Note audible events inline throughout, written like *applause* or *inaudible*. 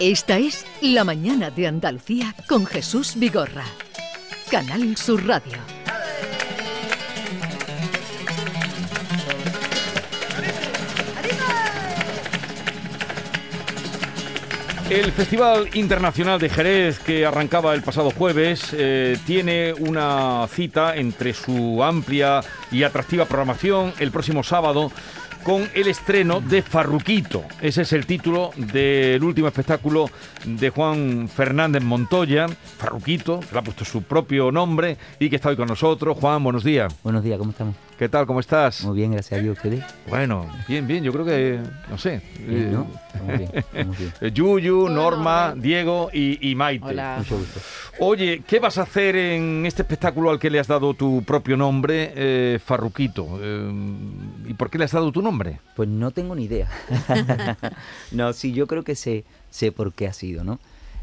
Esta es La Mañana de Andalucía con Jesús Vigorra. Canal Sur Radio. El Festival Internacional de Jerez, que arrancaba el pasado jueves, eh, tiene una cita entre su amplia y atractiva programación el próximo sábado con el estreno de Farruquito. Ese es el título del último espectáculo de Juan Fernández Montoya, Farruquito, que le ha puesto su propio nombre y que está hoy con nosotros. Juan, buenos días. Buenos días, ¿cómo estamos? ¿Qué tal? ¿Cómo estás? Muy bien, gracias a Dios. ¿Ustedes? Bueno, bien, bien. Yo creo que, no sé. Bien, ¿no? Estamos bien, estamos bien. eh, *laughs* Yuyu, Norma, Diego y, y Maite. Mucho gusto. Oye, ¿qué vas a hacer en este espectáculo al que le has dado tu propio nombre, eh, Farruquito? Eh, ¿Y por qué le has dado tu nombre? Pues no tengo ni idea. *laughs* no, sí, yo creo que sé, sé por qué ha sido, ¿no?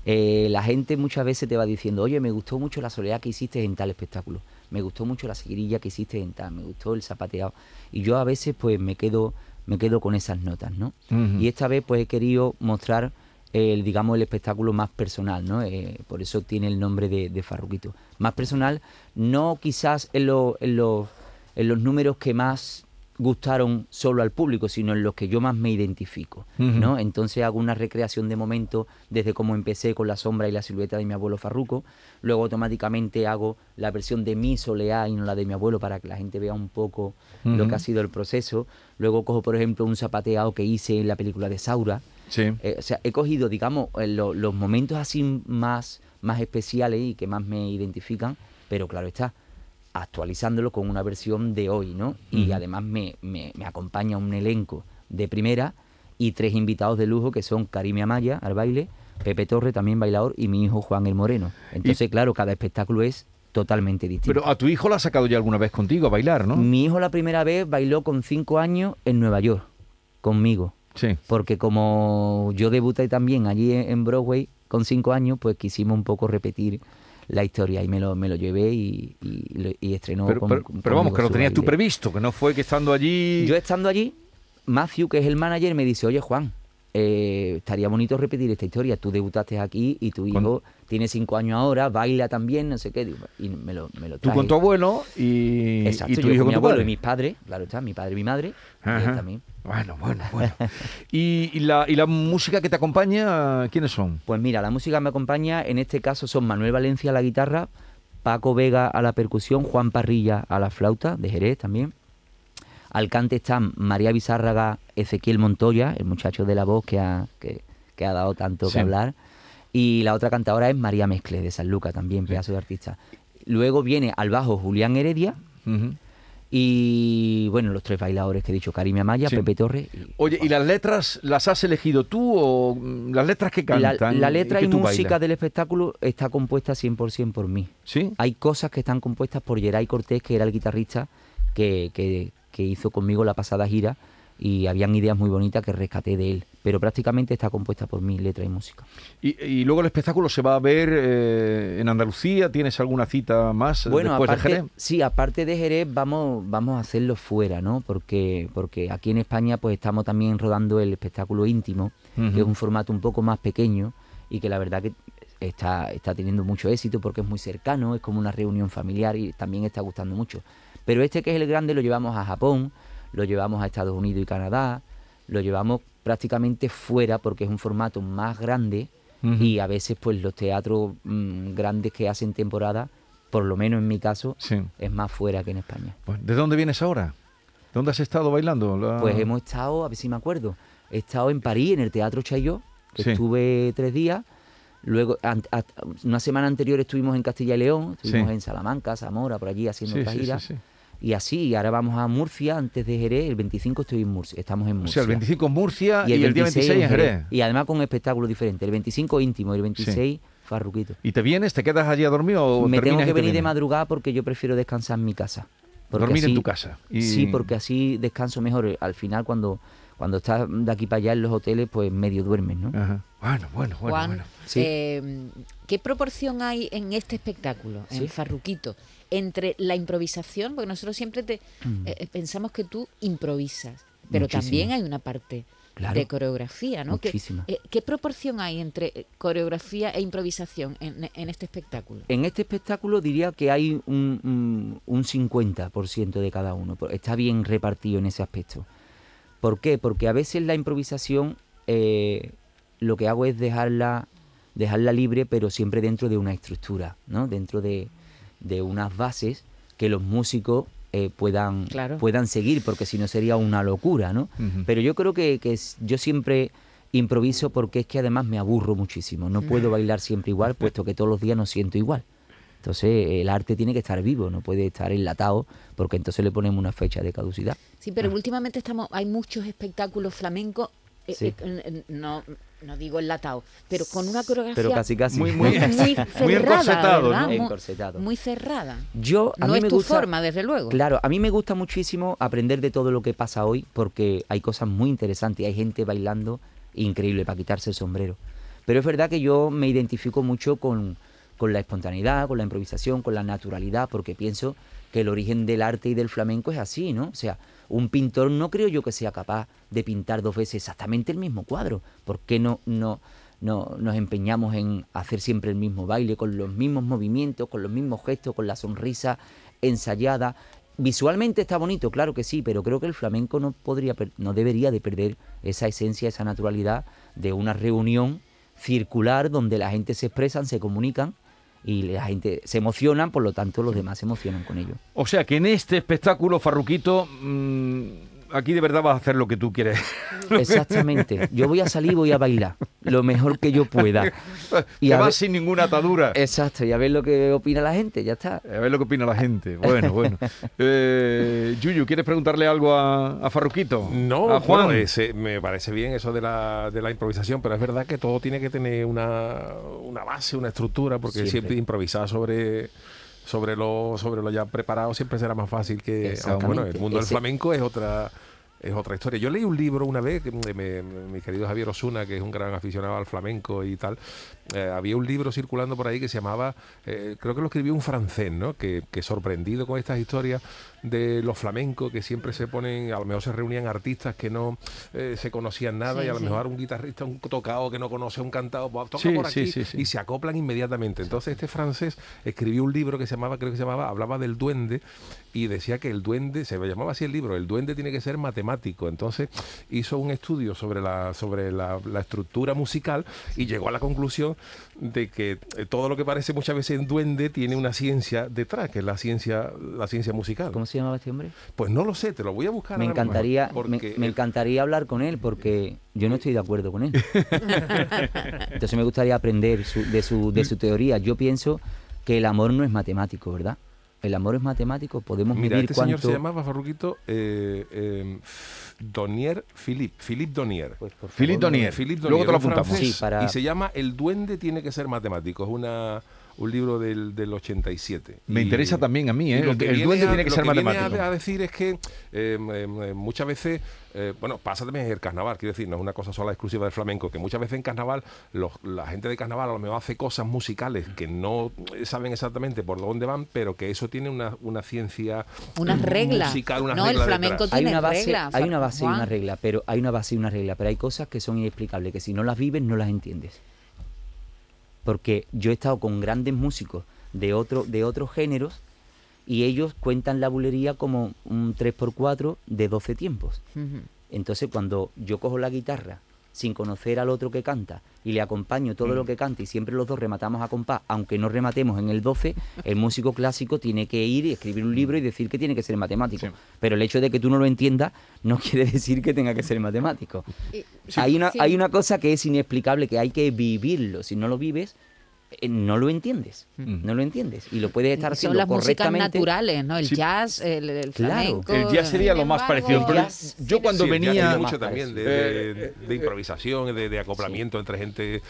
Eh, la gente muchas veces te va diciendo, oye, me gustó mucho la soledad que hiciste en tal espectáculo, me gustó mucho la seguirilla que hiciste en tal, me gustó el zapateado. Y yo a veces pues me quedo, me quedo con esas notas, ¿no? Y esta vez pues he querido mostrar el, digamos, el espectáculo más personal, ¿no? Eh, por eso tiene el nombre de, de Farruquito. Más personal, no quizás en, lo- en los- en los números que más gustaron solo al público, sino en los que yo más me identifico, ¿no? Entonces hago una recreación de momento desde cómo empecé con la sombra y la silueta de mi abuelo Farruco, luego automáticamente hago la versión de mi soleá y no la de mi abuelo para que la gente vea un poco lo que ha sido el proceso, luego cojo por ejemplo un zapateado que hice en la película de Saura, Sí. eh, o sea, he cogido, digamos, eh, lo- los momentos así más, más especiales y que más me identifican, pero claro está, actualizándolo con una versión de hoy, ¿no? Y además me, me- me acompaña un elenco de primera y tres invitados de lujo que son Karim Amaya al baile, Pepe Torre también bailador y mi hijo Juan el Moreno. Entonces, claro, cada espectáculo es totalmente distinto. Pero a tu hijo lo has sacado ya alguna vez contigo a bailar, ¿no? Mi hijo la primera vez bailó con cinco años en Nueva York, conmigo Sí. porque como yo debuté también allí en Broadway con cinco años, pues quisimos un poco repetir la historia y me lo, me lo llevé y, y, lo- y estrenó Pero, con- pero- con- pero vamos, que lo tenías tú previsto, que no fue que estando allí... Yo estando allí, Matthew, que es el manager, me dice, oye Juan, eh, estaría bonito repetir esta historia. Tú debutaste aquí y tu hijo tiene cinco años ahora, baila también, no sé qué. Y me lo, me lo Tú con tu abuelo y, Exacto, y tu yo hijo con mi tu abuelo padre. y mis padres, claro está, mi padre y mi madre, y también. Bueno, bueno, *laughs* bueno. ¿Y, y la, ¿Y la música que te acompaña, quiénes son? Pues mira, la música me acompaña, en este caso son Manuel Valencia a la guitarra, Paco Vega a la percusión, Juan Parrilla a la flauta, de Jerez también. Al cante están María Bizárraga, Ezequiel Montoya, el muchacho de la voz que ha, que, que ha dado tanto Sí. que hablar. Y la otra cantadora es María Mezcle, de San Luca, también, pedazo de artista. Luego viene al bajo Julián Heredia y, bueno, los tres bailadores que he dicho, Karim Amaya, Sí. Pepe Torres. y Oye, ¿y las letras las has elegido tú o las letras que cantan? la letra y música bailas? del espectáculo está compuesta 100% por mí. ¿Sí? Hay cosas que están compuestas por Geray Cortés, que era el guitarrista que, que- que hizo conmigo la pasada gira, y habían ideas muy bonitas que rescaté de él. Pero prácticamente está compuesta por mí, letra y música. Y, y luego el espectáculo se va a ver eh, en Andalucía. ¿Tienes alguna cita más eh, Bueno, después aparte, de Jerez? sí, aparte de Jerez, vamos, vamos a hacerlo fuera, ¿no? Porque, porque aquí en España pues estamos también rodando el espectáculo íntimo, que es un formato un poco más pequeño y que la verdad que está, está teniendo mucho éxito porque es muy cercano, es como una reunión familiar y también está gustando mucho. Pero este que es el grande lo llevamos a Japón, lo llevamos a Estados Unidos y Canadá, lo llevamos prácticamente fuera porque es un formato más grande y a veces pues los teatros mm, grandes que hacen temporada, por lo menos en mi caso, Sí. es más fuera que en España. Pues, ¿De dónde vienes ahora? ¿Dónde has estado bailando? La- Pues hemos estado, a ver si me acuerdo, he estado en París, en el Teatro Chaillot, que Sí. estuve tres días. Luego, a- una semana anterior estuvimos en Castilla y León, estuvimos Sí. en Salamanca, Zamora, por allí haciendo sí, gira. Sí, sí. Y así, y ahora vamos a Murcia antes de Jerez. El 25 estoy en Murcia, estamos en O Murcia. sea, el 25 en Murcia y el, día 26 en Jerez. Y además con espectáculos diferentes. El 25 íntimo y el 26 farruquito. ¿Y te vienes? ¿Te quedas allí a dormir o Me tengo y que te venir de madrugada porque yo prefiero descansar en mi casa. Porque Dormir en tu casa. Y- Sí, porque así descanso mejor. Al final, cuando, cuando estás de aquí para allá en los hoteles, pues medio duermes, ¿no? Ajá. Bueno, bueno, bueno. Juan, bueno. Sí. eh, ¿qué proporción hay en este espectáculo, Sí. en Farruquito, entre la improvisación? Porque nosotros siempre te, Mm. eh, eh, pensamos que tú improvisas, pero Muchísimo. también hay una parte Claro. de coreografía, ¿no? ¿Qué, eh, ¿Qué proporción hay entre coreografía e improvisación en, en este espectáculo? En este espectáculo diría que hay un, un, un 50% de cada uno. Está bien repartido en ese aspecto. ¿Por qué? Porque a veces la improvisación eh, lo que hago es dejarla, dejarla libre, pero siempre dentro de una estructura, ¿no? Dentro de, de unas bases que los músicos eh, puedan, Claro. puedan seguir, porque si no sería una locura, ¿no? Pero yo creo que, que es- yo siempre improviso porque es que además me aburro muchísimo. No puedo bailar siempre igual, puesto que todos los días no siento igual. Entonces el arte tiene que estar vivo, no puede estar enlatado, porque entonces le ponemos una fecha de caducidad. Sí, pero últimamente estamos, hay muchos espectáculos flamencos, eh, Sí. eh, no, no digo enlatados, pero con una coreografía Pero casi casi. Muy, muy, *laughs* *laughs* muy cerrada. ¿no? Muy- Encorsetado. Muy cerrada. Yo a no mí es me tu gusta, forma, desde luego. Claro, a mí me gusta muchísimo aprender de todo lo que pasa hoy porque hay cosas muy interesantes, hay gente bailando increíble para quitarse el sombrero. Pero es verdad que yo me identifico mucho con, con la espontaneidad, con la improvisación, con la naturalidad, porque pienso que el origen del arte y del flamenco es así, ¿no? O sea, un pintor no creo yo que sea capaz de pintar dos veces exactamente el mismo cuadro. ¿Por qué no, no, no nos empeñamos en hacer siempre el mismo baile, con los mismos movimientos, con los mismos gestos, con la sonrisa ensayada? Visualmente está bonito, claro que sí, pero creo que el flamenco no podría, no debería de perder esa esencia, esa naturalidad de una reunión circular donde la gente se expresan, se comunican y la gente se emocionan, por lo tanto los demás se emocionan con ello. O sea que en este espectáculo, Farruquito, mm, aquí de verdad vas a hacer lo que tú quieres. *laughs* Exactamente. Yo voy a salir y voy a bailar lo mejor que yo pueda. *laughs* Y Te a vas ver- sin ninguna atadura. Exacto, y a ver lo que opina la gente, ya está. A ver lo que opina la gente. Bueno, bueno. *laughs* Eh, Yuyu, ¿quieres preguntarle algo a, a Farruquito? No, a Juan. bueno, ese- me parece bien eso de la, de la improvisación, pero es verdad que todo tiene que tener una, una base, una estructura, porque Siempre. siempre, improvisar sobre sobre lo sobre lo ya preparado siempre será más fácil que aunque bueno el mundo del flamenco es otra es otra historia. Yo leí un libro una vez, que me- mi querido Javier Osuna, que es un gran aficionado al flamenco y tal, eh, había un libro circulando por ahí que se llamaba, eh, creo que lo escribió un francés, ¿no? Que, que sorprendido con estas historias de los flamencos, que siempre se ponen, a lo mejor se reunían artistas que no eh, se conocían nada Sí, y a lo sí. mejor un guitarrista, un tocado que no conoce un cantado, pues, toca Sí, por aquí y se acoplan inmediatamente. Entonces este francés escribió un libro que se llamaba, creo que se llamaba, hablaba del duende y decía que el duende, se llamaba así el libro, el duende tiene que ser matemático. Entonces hizo un estudio sobre la, sobre la, la estructura musical y llegó a la conclusión de que eh, todo lo que parece muchas veces en duende tiene una ciencia detrás, que es la ciencia, la ciencia musical. ¿Cómo se llamaba este hombre? Pues no lo sé, te lo voy a buscar. Me ahora encantaría, me, me encantaría hablar con él porque yo no estoy de acuerdo con él. *laughs* Entonces me gustaría aprender su- de, su, de su teoría. Yo pienso que el amor no es matemático, ¿verdad? El amor es matemático, podemos Mira, medir este señor se llamaba Farruquito eh, eh, Donier Philippe, Philippe Donier. Pues, Philippe Donier. Philippe Luego te lo un apuntamos. francés, Sí, para- Y se llama El duende tiene que ser matemático. Es una, un libro del, del 87. Me Y- interesa también a mí, ¿eh? lo El, que el viene duende a- tiene que lo ser viene matemático. A, a decir es que eh, eh, muchas veces, eh, bueno, pasa también en el carnaval, quiero decir, no es una cosa sola exclusiva del flamenco, que muchas veces en carnaval los- la gente de carnaval a lo mejor hace cosas musicales que no saben exactamente por dónde van, pero que eso tiene una, una ciencia Unas reglas. musical, una no, el regla flamenco detrás. hay tiene una base, reglas. hay una base y una regla, pero hay una base y una regla, pero hay cosas que son inexplicables, que si no las vives no las entiendes. Porque yo he estado con grandes músicos de otro, de otros géneros y ellos cuentan la bulería como un 3x4 de 12 tiempos. Entonces, cuando yo cojo la guitarra sin conocer al otro que canta y le acompaño todo Mm. lo que canta y siempre los dos rematamos a compás, aunque no rematemos en el 12, el músico clásico tiene que ir y escribir un libro y decir que tiene que ser matemático. Sí. Pero el hecho de que tú no lo entiendas no *laughs* quiere decir que tenga que ser matemático. Y- Hay, una, sí. hay una cosa que es inexplicable, que hay que vivirlo. Si no lo vives, no lo entiendes. No lo entiendes. Y lo puedes estar Son haciendo las músicas correctamente. naturales, ¿no? El Sí. jazz, el, el Claro. flamenco. El jazz sería lo más parecido. embargo, Pero jazz- yo cuando Sí, venía... mucho también de, parecido. de- de improvisación, de, de acoplamiento entre gente. eh,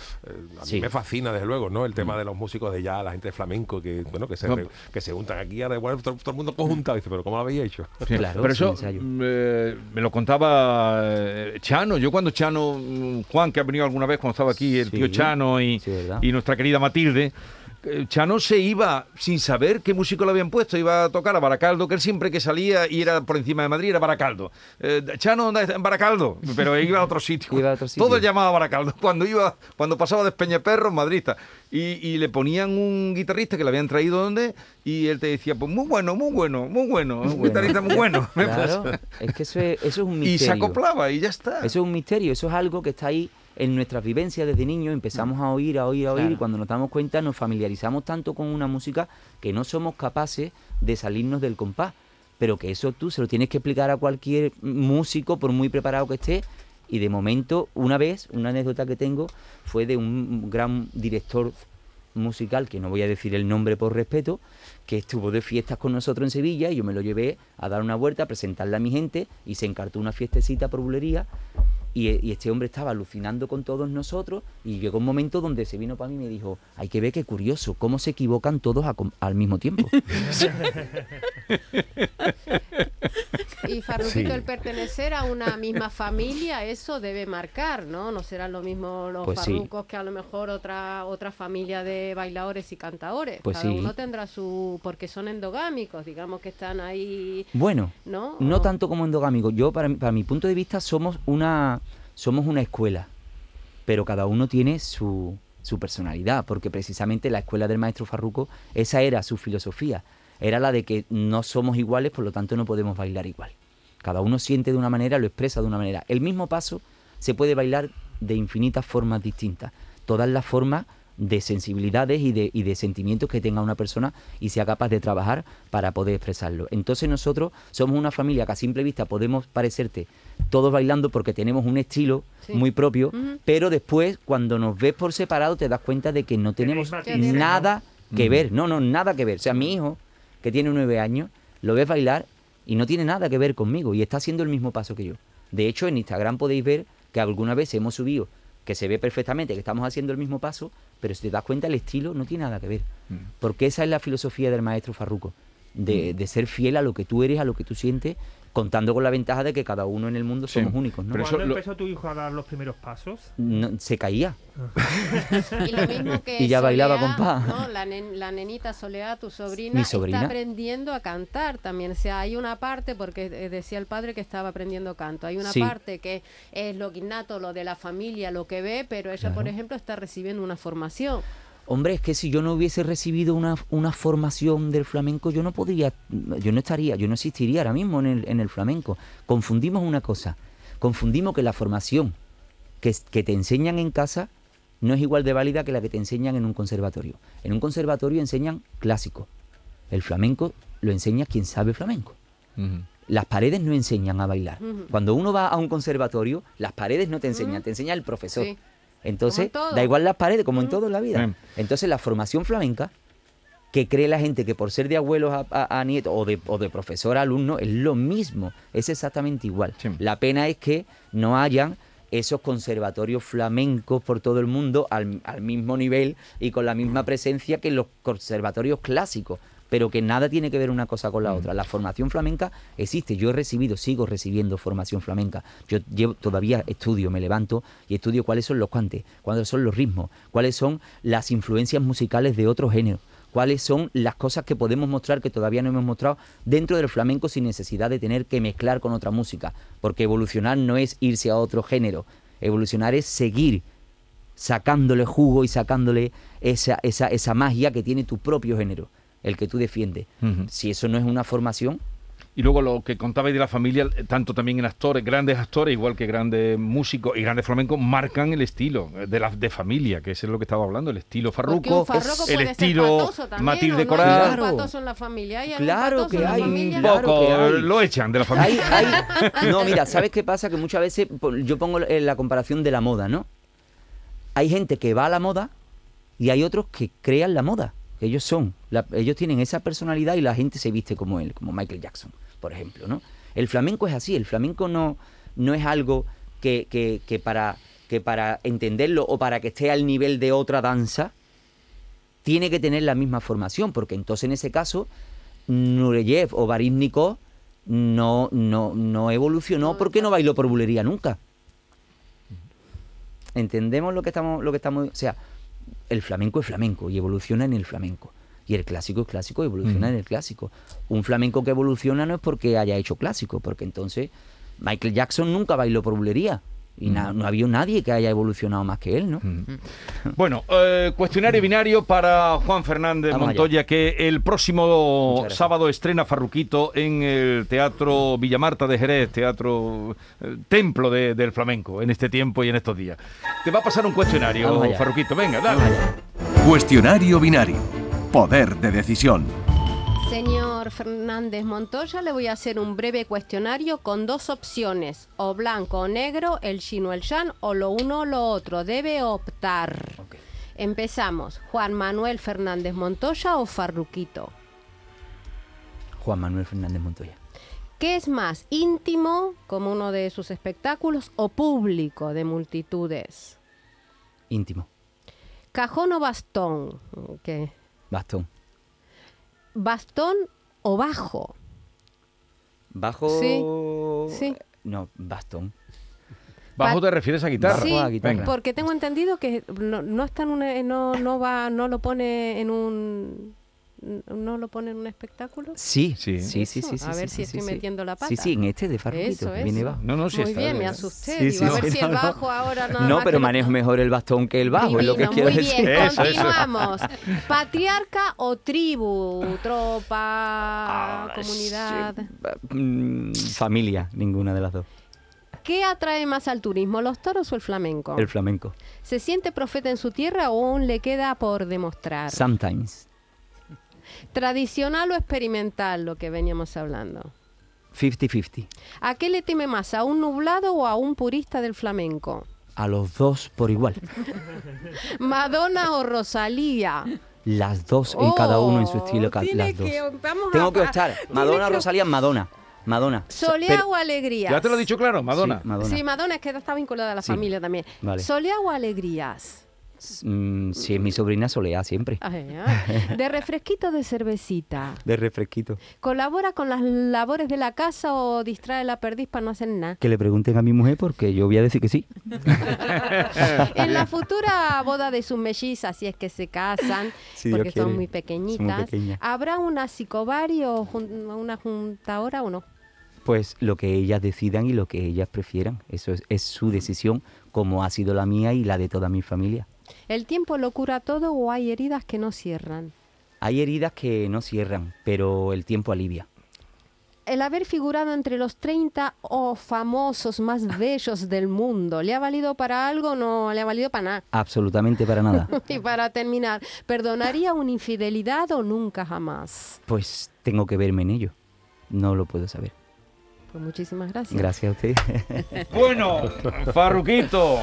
a mí Sí. me fascina, desde luego, ¿no? El tema de los músicos de jazz, la gente de flamenco, que bueno que se, No. que se juntan aquí, ahora igual todo, todo el mundo conjuntado. Dice, pero ¿cómo lo habéis hecho? Sí, Claro, pero eso ensayo. mm, eh, me lo contaba eh, Chano. Yo cuando Chano, mm, Juan, que ha venido alguna vez cuando estaba aquí, el Sí, tío Chano y, y nuestra querida Matilde, eh, Chano se iba sin saber qué músico le habían puesto, iba a tocar a Baracaldo, que él siempre que salía y era por encima de Madrid era Baracaldo. Eh, Chano, ¿dónde está? En Baracaldo, pero *laughs* iba a otro sitio. Iba a otro sitio. Todo llamaba Baracaldo. *laughs* Cuando iba, cuando pasaba de Espeñeperro, Madrid. está. Y, y le ponían un guitarrista que le habían traído donde, y él te decía, pues muy bueno, muy bueno, muy bueno, un guitarrista muy bueno. *laughs* Claro, es que eso es, eso es un y misterio. se acoplaba y ya está. Eso es un misterio, eso es algo que está ahí en nuestras vivencias desde niños, empezamos a oír, a oír, a oír, Claro. y cuando nos damos cuenta nos familiarizamos tanto con una música que no somos capaces de salirnos del compás. Pero que eso tú se lo tienes que explicar a cualquier músico, por muy preparado que esté. Y de momento, una vez, una anécdota que tengo, fue de un gran director musical, que no voy a decir el nombre por respeto, que estuvo de fiestas con nosotros en Sevilla y yo me lo llevé a dar una vuelta, a presentarle a mi gente y se encartó una fiestecita por bulería y, este hombre estaba alucinando con todos nosotros y llegó un momento donde se vino para mí y me dijo, hay que ver qué curioso, cómo se equivocan todos al mismo tiempo. *laughs* Y *laughs* Farruquito, el pertenecer a una misma familia, eso debe marcar, ¿no? No serán lo mismo los Pues farrucos que a lo mejor otra otra familia de bailadores y cantadores. Pues Cada uno tendrá su... porque son endogámicos, digamos que están ahí, Bueno, ¿no? no tanto como endogámico. Yo, para mi, para mi punto de vista, somos una, somos una escuela, pero cada uno tiene su, su personalidad, porque precisamente la escuela del maestro Farruco, esa era su filosofía. Era la de que no somos iguales, por lo tanto no podemos bailar igual. Cada uno siente de una manera, lo expresa de una manera. El mismo paso se puede bailar de infinitas formas distintas. Todas las formas de sensibilidades y de, y de sentimientos que tenga una persona y sea capaz de trabajar para poder expresarlo. Entonces nosotros somos una familia que a simple vista podemos parecerte todos bailando porque tenemos un estilo Sí. muy propio, pero después cuando nos ves por separado te das cuenta de que no tenemos nada que ver, no, no, nada que ver. O sea, mi hijo, que tiene nueve años, lo ves bailar y no tiene nada que ver conmigo y está haciendo el mismo paso que yo. De hecho, en Instagram podéis ver que alguna vez hemos subido, que se ve perfectamente que estamos haciendo el mismo paso, pero si te das cuenta el estilo no tiene nada que ver. Mm. Porque esa es la filosofía del maestro Farruco, de, de ser fiel a lo que tú eres, a lo que tú sientes, contando con la ventaja de que cada uno en el mundo Sí. somos únicos. ¿no? Pero eso ¿Cuándo lo- empezó tu hijo a dar los primeros pasos? No- se caía. Y lo mismo que *laughs* Y ya bailaba compás. ¿no? La, nen- la nenita Soleá, tu sobrina, Mi sobrina. está aprendiendo a cantar también. O sea, hay una parte, porque eh, decía el padre que estaba aprendiendo canto, hay una Sí. parte que es lo innato, lo de la familia, lo que ve, pero ella, por ejemplo, está recibiendo una formación. Hombre, es que si yo no hubiese recibido una, una formación del flamenco, yo no podría, yo no estaría, yo no existiría ahora mismo en el, en el flamenco. Confundimos una cosa, confundimos que la formación que, que te enseñan en casa no es igual de válida que la que te enseñan en un conservatorio. En un conservatorio enseñan clásico. El flamenco lo enseña quien sabe flamenco. Las paredes no enseñan a bailar. Cuando uno va a un conservatorio, las paredes no te enseñan, te enseña el profesor. Sí. Entonces, da igual las paredes, como en todo en la vida. Entonces, la formación flamenca, que cree la gente que por ser de abuelos a, a- a nietos o de, o de profesor a alumno, es lo mismo, es exactamente igual. Sí. La pena es que no hayan esos conservatorios flamencos por todo el mundo al, al mismo nivel y con la misma presencia que los conservatorios clásicos, pero que nada tiene que ver una cosa con la otra. La formación flamenca existe, yo he recibido, sigo recibiendo formación flamenca. Yo llevo, todavía estudio, me levanto y estudio cuáles son los cuantes, cuáles son los ritmos, cuáles son las influencias musicales de otros géneros cuáles son las cosas que podemos mostrar que todavía no hemos mostrado dentro del flamenco sin necesidad de tener que mezclar con otra música, porque evolucionar no es irse a otro género, evolucionar es seguir sacándole jugo y sacándole esa, esa, esa magia que tiene tu propio género, el que tú defiendes. Si eso no es una formación, Y luego lo que contabais de la familia, eh, tanto también en actores, grandes actores, igual que grandes músicos y grandes flamencos, marcan el estilo eh, de la de familia, que es lo que estaba hablando, el estilo farruco, el estilo también, Matilde. Coral. Hay Claro. en la familia, hay Claro que en la hay, familia. Un claro poco que hay. lo echan de la familia. Hay, hay- *laughs* no, mira, ¿sabes qué pasa? Que muchas veces yo pongo eh, la comparación de la moda, ¿no? Hay gente que va a la moda y hay otros que crean la moda. Ellos son, la- ellos tienen esa personalidad y la gente se viste como él, como Michael Jackson, por ejemplo, ¿no? El flamenco es así, el flamenco no, no es algo que, que- que para, que para entenderlo o para que esté al nivel de otra danza, tiene que tener la misma formación, porque entonces en ese caso Nureyev o Baryshnikov no, no, no evolucionó porque no bailó por bulería nunca. ¿Entendemos lo que estamos, lo que estamos, o sea, el flamenco es flamenco y evoluciona en el flamenco. Y el clásico es clásico y evoluciona Mm. en el clásico. Un flamenco que evoluciona no es porque haya hecho clásico, porque entonces Michael Jackson nunca bailó por bulería. Y na- no había nadie que haya evolucionado más que él, ¿no? Bueno, eh, cuestionario binario para Juan Fernández Vamos allá. Montoya, que el próximo sábado estrena Farruquito en el Teatro Villamarta de Jerez, teatro eh, templo de- del flamenco, en este tiempo y en estos días. Te va a pasar un cuestionario. Farruquito. Venga, dale. Cuestionario binario. Poder de decisión. Señor Fernández Montoya, le voy a hacer un breve cuestionario con dos opciones, o blanco o negro, el chino o el yan, o lo uno o lo otro. Debe optar. Empezamos. Juan Manuel Fernández Montoya o Farruquito. Juan Manuel Fernández Montoya. ¿Qué es más, íntimo, como uno de sus espectáculos, o público, de multitudes? Íntimo. ¿Cajón o bastón? ¿Qué? Bastón. ¿Bastón o bajo? Bajo. Sí, sí. No, bastón. ¿Bajo te refieres a guitarra? Sí, a guitarra. Porque tengo entendido que no, no está en una- no, no va, no lo pone en un, no lo pone en un espectáculo. Sí, Sí. sí, sí, sí, Eso, sí, sí. a ver sí, si sí, estoy sí. metiendo la pata. Sí, sí, en este de Farruquito, viene bajo. No, no, sí Muy está bien, me asusté. Sí, Digo, sí, a ver sí, si no, el no. bajo ahora nada No, pero manejo mejor el bastón que el bajo, es lo que quiero muy decir. bien, Eso, eso. continuamos. ¿Patriarca o tribu? Ah, Tropa, comunidad. sí, mm, familia, ninguna de las dos. ¿Qué atrae más al turismo, los toros o el flamenco? El flamenco. ¿Se siente profeta en su tierra o aún le queda por demostrar? Sometimes. ¿Tradicional o experimental, lo que veníamos hablando? 50-50. ¿A qué le teme más, a un nublado o a un purista del flamenco? A los dos por igual. ¿Madonna o Rosalía? Las dos en cada uno en su estilo. Oh, las dos. que- vamos Tengo a- que optar. Madonna, que- Rosalía, Madonna. Madonna. ¿Soleá Pero- o alegrías? Ya te lo he dicho claro, Madonna. Sí, Madonna. Sí, Madonna es que está vinculada a la Sí. familia también. Vale. ¿Soleá o alegrías? Mm, sí, es mi sobrina Soleá siempre. Ay, ay. ¿De refresquito de cervecita? De refresquito. ¿Colabora con las labores de la casa o distrae la perdiz para no hacer nada? Que le pregunten a mi mujer porque yo voy a decir que sí. *laughs* En la futura boda de sus mellizas, si es que se casan, *laughs* Si porque son muy Son pequeñitas, muy. ¿habrá una psicobario o jun- una juntadora o no? Pues lo que ellas decidan y lo que ellas prefieran. Eso es, es su decisión, como ha sido la mía y la de toda mi familia. ¿El tiempo lo cura todo o hay heridas que no cierran? Hay heridas que no cierran, pero el tiempo alivia. El haber figurado entre los 30 o famosos más *laughs* bellos del mundo, ¿le ha valido para algo o no le ha valido para nada? Absolutamente para nada. *laughs* Y para terminar, ¿perdonaría una infidelidad o nunca jamás? Pues tengo que verme en ello. No lo puedo saber. Pues muchísimas gracias. Gracias a usted. *laughs* Bueno, Farruquito.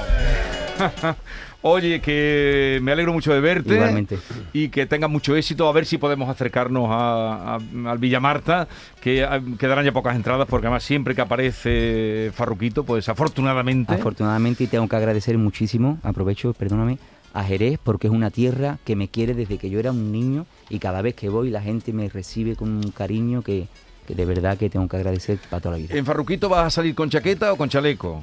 *laughs* Oye, que me alegro mucho de verte. Igualmente. Y que tengas mucho éxito. A ver si podemos acercarnos a, a- al Villamarta, que ah, quedarán ya pocas entradas, porque además siempre que aparece Farruquito, pues afortunadamente. Afortunadamente y tengo que agradecer muchísimo, aprovecho, perdóname, a Jerez porque es una tierra que me quiere desde que yo era un niño y cada vez que voy la gente me recibe con un cariño que, que de verdad que tengo que agradecer para toda la vida. ¿En Farruquito vas a salir con chaqueta o con chaleco?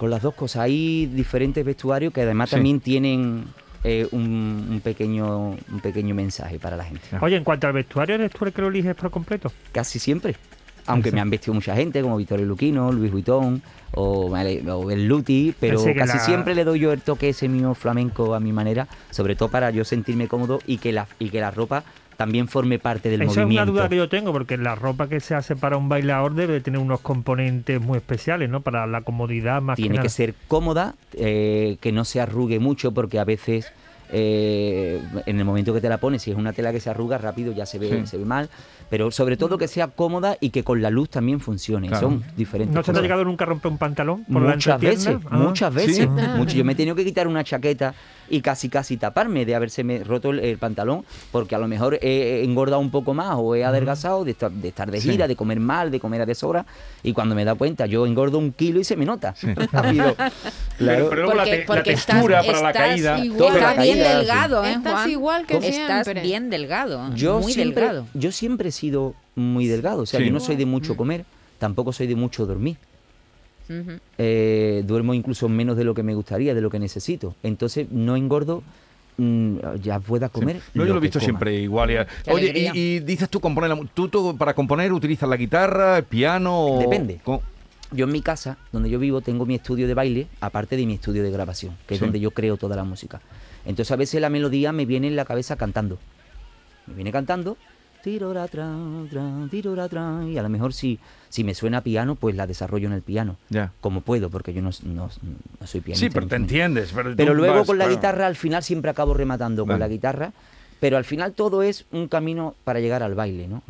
Con las dos cosas, hay diferentes vestuarios que además Sí. también tienen eh, un, un pequeño, un pequeño mensaje para la gente. Oye, en cuanto al vestuario, ¿eres tú el que lo eliges por completo? Casi siempre. Aunque me han vestido mucha gente, como Vittorio Luquino, Luis Vuitton o, o el Luti, pero casi la- siempre le doy yo el toque ese mío flamenco a mi manera, sobre todo para yo sentirme cómodo y que la, y que la ropa también forme parte del Esa es una movimiento. duda que yo tengo, porque la ropa que se hace para un bailador debe de tener unos componentes muy especiales, ¿no? Para la comodidad más Tiene que que ser cómoda, eh, que no se arrugue mucho, porque a veces eh, en el momento que te la pones, si es una tela que se arruga rápido ya se ve, Sí. se ve mal, pero sobre todo que sea cómoda y que con la luz también funcione. Claro. Son diferentes. ¿No se te ha llegado nunca a romper un pantalón? Por la Muchas veces, entrepierna? Ah. muchas veces. ¿Sí? mucho. Yo me he tenido que quitar una chaqueta y casi casi taparme de haberse me roto el, el pantalón porque a lo mejor he engordado un poco más o he adelgazado de estar de, estar de Sí. gira, de comer mal, de comer a deshora y cuando me da cuenta yo engordo un kilo y se me nota. *laughs* Rápido. Pero, pero luego la, Porque- te- la porque textura estás- para la caída. igual. Todo la bien caída, delgado, ¿eh, Estás Juan? igual que Estás siempre. bien delgado, Yo muy siempre, delgado. yo siempre he sido muy delgado, o sea, Sí. yo no soy de mucho comer, tampoco soy de mucho dormir. Eh, duermo incluso menos de lo que me gustaría, de lo que necesito. Entonces no engordo mm, ya pueda comer. No, yo lo he visto coma. siempre igual. y- Qué Oye, y, y dices tú componer ¿Tú, tú para componer utilizas la guitarra, el piano? o- Depende. co- Yo en mi casa, donde yo vivo, tengo mi estudio de baile, aparte de mi estudio de grabación, que es donde yo creo toda la música. Entonces a veces la melodía me viene en la cabeza cantando. Me viene cantando. tirora, tra, tra, tirora, tra, y a lo mejor si, si me suena piano, pues la desarrollo en el piano. Ya. Como puedo, porque yo no, no- no soy pianista. Sí, pero te entiendes. Pero, luego vas con la guitarra al final siempre acabo rematando con la guitarra. Pero al final todo es un camino para llegar al baile, ¿no?